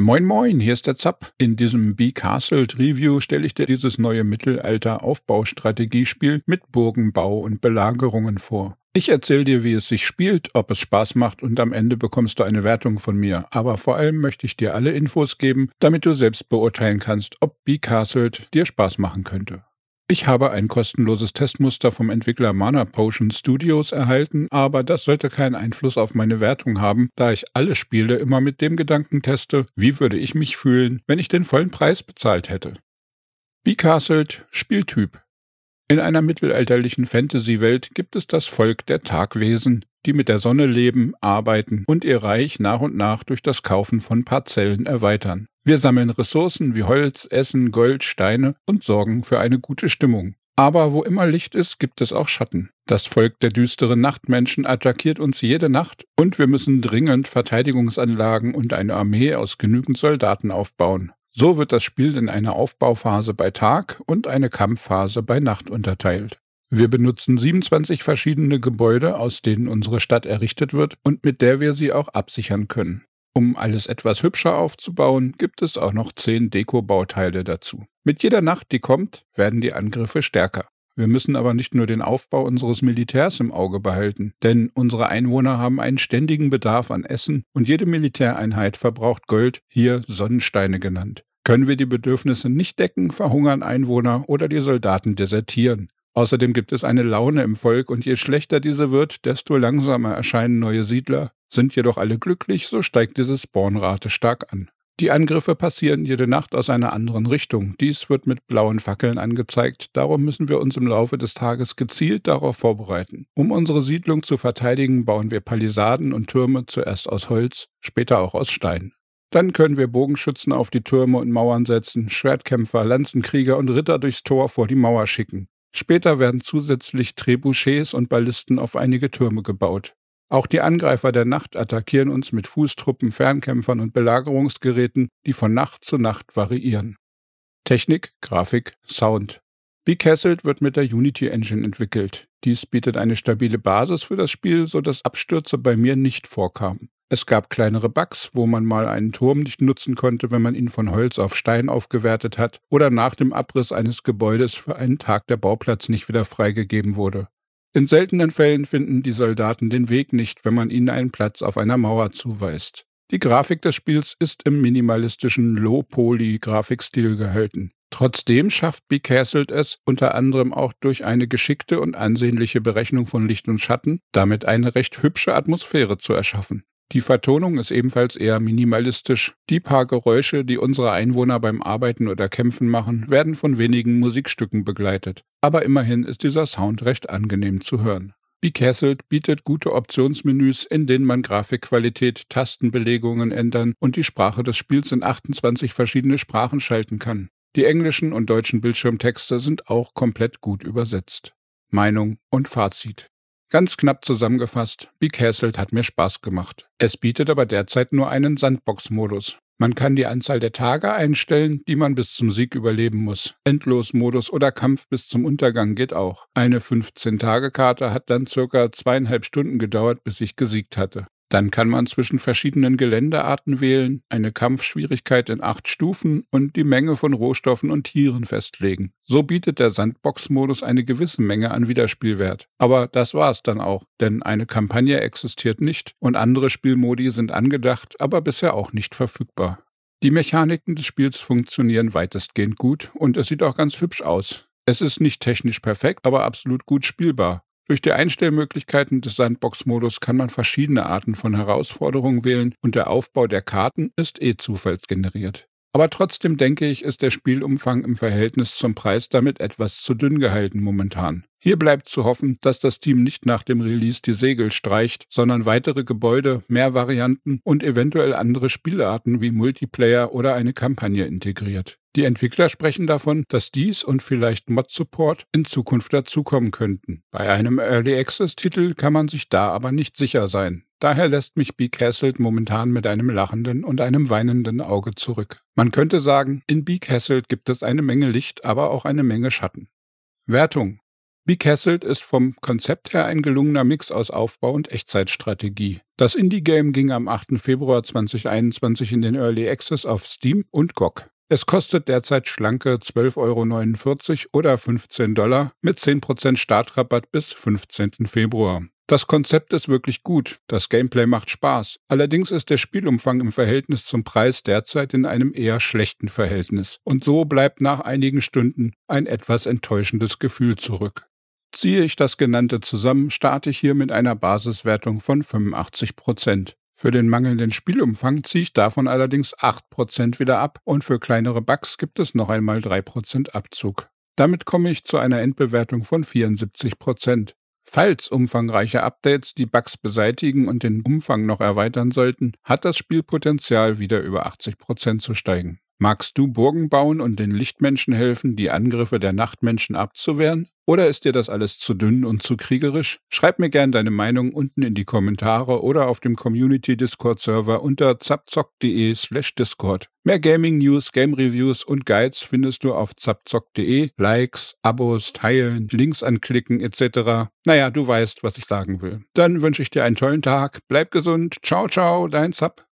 Moin Moin, hier ist der Zapp. In diesem Be Castled Review stelle ich dir dieses neue Mittelalter-Aufbaustrategiespiel mit Burgenbau und Belagerungen vor. Ich erzähle dir, wie es sich spielt, ob es Spaß macht und am Ende bekommst du eine Wertung von mir. Aber vor allem möchte ich dir alle Infos geben, damit du selbst beurteilen kannst, ob Be Castled dir Spaß machen könnte. Ich habe ein kostenloses Testmuster vom Entwickler Mana Potion Studios erhalten, aber das sollte keinen Einfluss auf meine Wertung haben, da ich alle Spiele immer mit dem Gedanken teste, wie würde ich mich fühlen, wenn ich den vollen Preis bezahlt hätte. Becastled Spieltyp In einer mittelalterlichen Fantasy-Welt gibt es das Volk der Tagwesen, die mit der Sonne leben, arbeiten und ihr Reich nach und nach durch das Kaufen von Parzellen erweitern. Wir sammeln Ressourcen wie Holz, Essen, Gold, Steine und sorgen für eine gute Stimmung. Aber wo immer Licht ist, gibt es auch Schatten. Das Volk der düsteren Nachtmenschen attackiert uns jede Nacht und wir müssen dringend Verteidigungsanlagen und eine Armee aus genügend Soldaten aufbauen. So wird das Spiel in eine Aufbauphase bei Tag und eine Kampfphase bei Nacht unterteilt. Wir benutzen 27 verschiedene Gebäude, aus denen unsere Stadt errichtet wird und mit der wir sie auch absichern können. Um alles etwas hübscher aufzubauen, gibt es auch noch zehn Deko-Bauteile dazu. Mit jeder Nacht, die kommt, werden die Angriffe stärker. Wir müssen aber nicht nur den Aufbau unseres Militärs im Auge behalten, denn unsere Einwohner haben einen ständigen Bedarf an Essen und jede Militäreinheit verbraucht Gold, hier Sonnensteine genannt. Können wir die Bedürfnisse nicht decken, verhungern Einwohner oder die Soldaten desertieren. Außerdem gibt es eine Laune im Volk und je schlechter diese wird, desto langsamer erscheinen neue Siedler. Sind jedoch alle glücklich, so steigt diese Spawnrate stark an. Die Angriffe passieren jede Nacht aus einer anderen Richtung. Dies wird mit blauen Fackeln angezeigt, darum müssen wir uns im Laufe des Tages gezielt darauf vorbereiten. Um unsere Siedlung zu verteidigen, bauen wir Palisaden und Türme zuerst aus Holz, später auch aus Stein. Dann können wir Bogenschützen auf die Türme und Mauern setzen, Schwertkämpfer, Lanzenkrieger und Ritter durchs Tor vor die Mauer schicken. Später werden zusätzlich Trebuchets und Ballisten auf einige Türme gebaut. Auch die Angreifer der Nacht attackieren uns mit Fußtruppen, Fernkämpfern und Belagerungsgeräten, die von Nacht zu Nacht variieren. Technik, Grafik, Sound. Becastled wird mit der Unity Engine entwickelt. Dies bietet eine stabile Basis für das Spiel, so dass Abstürze bei mir nicht vorkamen. Es gab kleinere Bugs, wo man mal einen Turm nicht nutzen konnte, wenn man ihn von Holz auf Stein aufgewertet hat, oder nach dem Abriss eines Gebäudes für einen Tag der Bauplatz nicht wieder freigegeben wurde. In seltenen Fällen finden die Soldaten den Weg nicht, wenn man ihnen einen Platz auf einer Mauer zuweist. Die Grafik des Spiels ist im minimalistischen Low-Poly-Grafikstil gehalten. Trotzdem schafft Becastled es unter anderem auch durch eine geschickte und ansehnliche Berechnung von Licht und Schatten, damit eine recht hübsche Atmosphäre zu erschaffen. Die Vertonung ist ebenfalls eher minimalistisch. Die paar Geräusche, die unsere Einwohner beim Arbeiten oder Kämpfen machen, werden von wenigen Musikstücken begleitet. Aber immerhin ist dieser Sound recht angenehm zu hören. Becastled bietet gute Optionsmenüs, in denen man Grafikqualität, Tastenbelegungen ändern und die Sprache des Spiels in 28 verschiedene Sprachen schalten kann. Die englischen und deutschen Bildschirmtexte sind auch komplett gut übersetzt. Meinung und Fazit. Ganz knapp zusammengefasst, Becastled hat mir Spaß gemacht. Es bietet aber derzeit nur einen Sandbox-Modus. Man kann die Anzahl der Tage einstellen, die man bis zum Sieg überleben muss. Endlosmodus oder Kampf bis zum Untergang geht auch. Eine 15-Tage-Karte hat dann circa zweieinhalb Stunden gedauert, bis ich gesiegt hatte. Dann kann man zwischen verschiedenen Geländearten wählen, eine Kampfschwierigkeit in acht Stufen und die Menge von Rohstoffen und Tieren festlegen. So bietet der Sandbox-Modus eine gewisse Menge an Wiederspielwert. Aber das war es dann auch, denn eine Kampagne existiert nicht und andere Spielmodi sind angedacht, aber bisher auch nicht verfügbar. Die Mechaniken des Spiels funktionieren weitestgehend gut und es sieht auch ganz hübsch aus. Es ist nicht technisch perfekt, aber absolut gut spielbar. Durch die Einstellmöglichkeiten des Sandbox-Modus kann man verschiedene Arten von Herausforderungen wählen und der Aufbau der Karten ist eh zufallsgeneriert. Aber trotzdem denke ich, ist der Spielumfang im Verhältnis zum Preis damit etwas zu dünn gehalten momentan. Hier bleibt zu hoffen, dass das Team nicht nach dem Release die Segel streicht, sondern weitere Gebäude, mehr Varianten und eventuell andere Spielarten wie Multiplayer oder eine Kampagne integriert. Die Entwickler sprechen davon, dass dies und vielleicht Mod-Support in Zukunft dazukommen könnten. Bei einem Early Access-Titel kann man sich da aber nicht sicher sein. Daher lässt mich Becastled momentan mit einem lachenden und einem weinenden Auge zurück. Man könnte sagen, in Becastled gibt es eine Menge Licht, aber auch eine Menge Schatten. Wertung Be Castled ist vom Konzept her ein gelungener Mix aus Aufbau und Echtzeitstrategie. Das Indie-Game ging am 8. Februar 2021 in den Early Access auf Steam und GOG. Es kostet derzeit schlanke 12,49 Euro oder 15 Dollar mit 10% Startrabatt bis 15. Februar. Das Konzept ist wirklich gut, das Gameplay macht Spaß. Allerdings ist der Spielumfang im Verhältnis zum Preis derzeit in einem eher schlechten Verhältnis. Und so bleibt nach einigen Stunden ein etwas enttäuschendes Gefühl zurück. Ziehe ich das genannte zusammen, starte ich hier mit einer Basiswertung von 85 Prozent. Für den mangelnden Spielumfang ziehe ich davon allerdings 8% wieder ab und für kleinere Bugs gibt es noch einmal 3% Abzug. Damit komme ich zu einer Endbewertung von 74%. Falls umfangreiche Updates die Bugs beseitigen und den Umfang noch erweitern sollten, hat das Spiel Potenzial wieder über 80% zu steigen. Magst du Burgen bauen und den Lichtmenschen helfen, die Angriffe der Nachtmenschen abzuwehren? Oder ist dir das alles zu dünn und zu kriegerisch? Schreib mir gerne deine Meinung unten in die Kommentare oder auf dem Community Discord Server unter zapzock.de slash Discord. Mehr Gaming News, Game Reviews und Guides findest du auf zapzock.de. Likes, Abos, Teilen, Links anklicken etc. Naja, du weißt, was ich sagen will. Dann wünsche ich dir einen tollen Tag, bleib gesund, ciao ciao, dein Zap.